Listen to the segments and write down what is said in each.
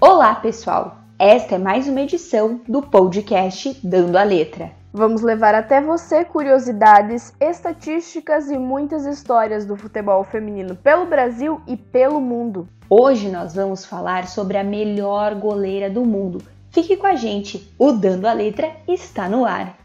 Olá, pessoal! Esta é mais uma edição do podcast Dando a Letra. Vamos levar até você curiosidades, estatísticas e muitas histórias do futebol feminino pelo Brasil e pelo mundo. Hoje nós vamos falar sobre a melhor goleira do mundo. Fique com a gente, o Dando a Letra está no ar.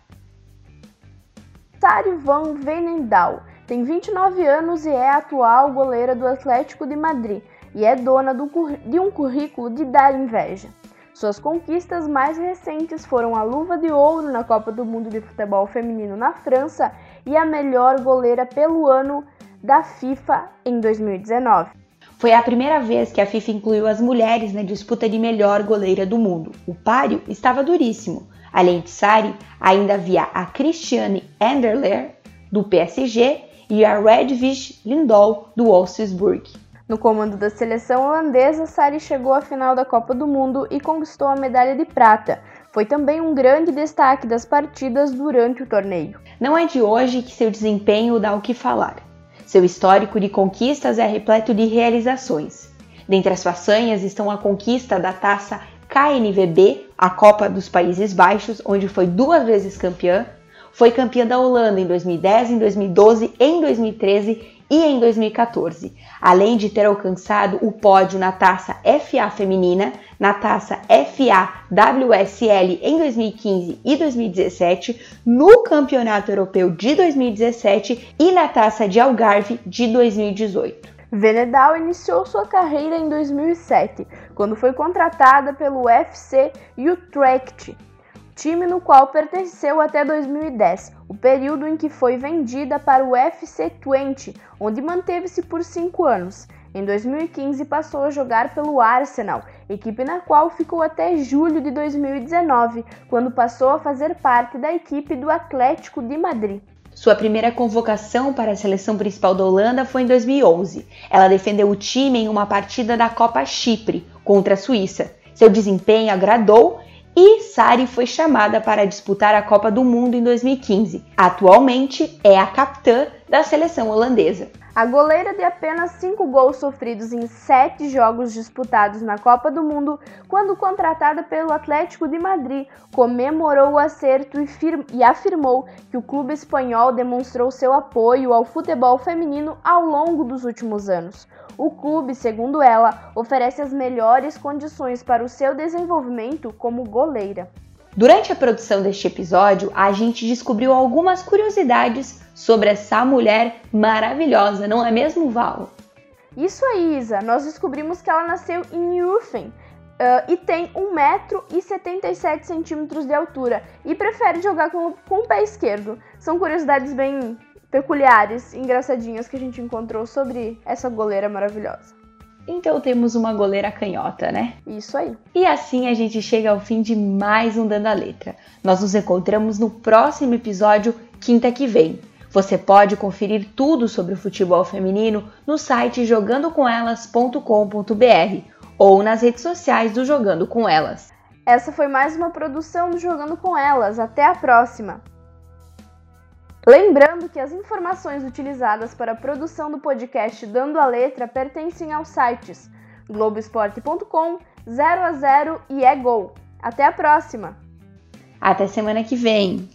Sari Van Venendal tem 29 anos e é a atual goleira do Atlético de Madrid e é dona do, de um currículo de dar inveja. Suas conquistas mais recentes foram a luva de ouro na Copa do Mundo de Futebol Feminino na França e a melhor goleira pelo ano da FIFA em 2019. Foi a primeira vez que a FIFA incluiu as mulheres na disputa de melhor goleira do mundo. O páreo estava duríssimo. Além de Sari, ainda havia a Christiane Enderler, do PSG, e a Redvige Lindahl, do Wolfsburg. No comando da seleção holandesa, Sari chegou à final da Copa do Mundo e conquistou a medalha de prata. Foi também um grande destaque das partidas durante o torneio. Não é de hoje que seu desempenho dá o que falar. Seu histórico de conquistas é repleto de realizações. Dentre as façanhas estão a conquista da taça KNVB, a Copa dos Países Baixos, onde foi duas vezes campeã, foi campeã da Holanda em 2010, em 2012, em 2013 e em 2014, além de ter alcançado o pódio na taça FA feminina, na taça FA WSL em 2015 e 2017, no Campeonato Europeu de 2017 e na taça de Algarve de 2018. Venedal iniciou sua carreira em 2007, quando foi contratada pelo FC Utrecht time no qual pertenceu até 2010, o período em que foi vendida para o FC Twente, onde manteve-se por cinco anos. Em 2015 passou a jogar pelo Arsenal, equipe na qual ficou até julho de 2019, quando passou a fazer parte da equipe do Atlético de Madrid. Sua primeira convocação para a seleção principal da Holanda foi em 2011. Ela defendeu o time em uma partida da Copa Chipre contra a Suíça. Seu desempenho agradou e Sari foi chamada para disputar a Copa do Mundo em 2015. Atualmente é a capitã da seleção holandesa. A goleira de apenas 5 gols sofridos em 7 jogos disputados na Copa do Mundo, quando contratada pelo Atlético de Madrid, comemorou o acerto e, e, afirmou que o clube espanhol demonstrou seu apoio ao futebol feminino ao longo dos últimos anos. O clube, segundo ela, oferece as melhores condições para o seu desenvolvimento como goleira. Durante a produção deste episódio, a gente descobriu algumas curiosidades sobre essa mulher maravilhosa, não é mesmo, Val? Isso aí, Isa. Nós descobrimos que ela nasceu em Urfen uh, e tem 1,77m de altura e prefere jogar com, com o pé esquerdo. São curiosidades bem peculiares, engraçadinhas que a gente encontrou sobre essa goleira maravilhosa. Então temos uma goleira canhota, né? Isso aí. E assim a gente chega ao fim de mais um Dando a Letra. Nós nos encontramos no próximo episódio, quinta que vem. Você pode conferir tudo sobre o futebol feminino no site jogandocomelas.com.br ou nas redes sociais do Jogando com Elas. Essa foi mais uma produção do Jogando com Elas. Até a próxima! Lembrando que as informações utilizadas para a produção do podcast Dando a Letra pertencem aos sites globesport.com, 0 a 0 e é gol. Até a próxima! Até semana que vem!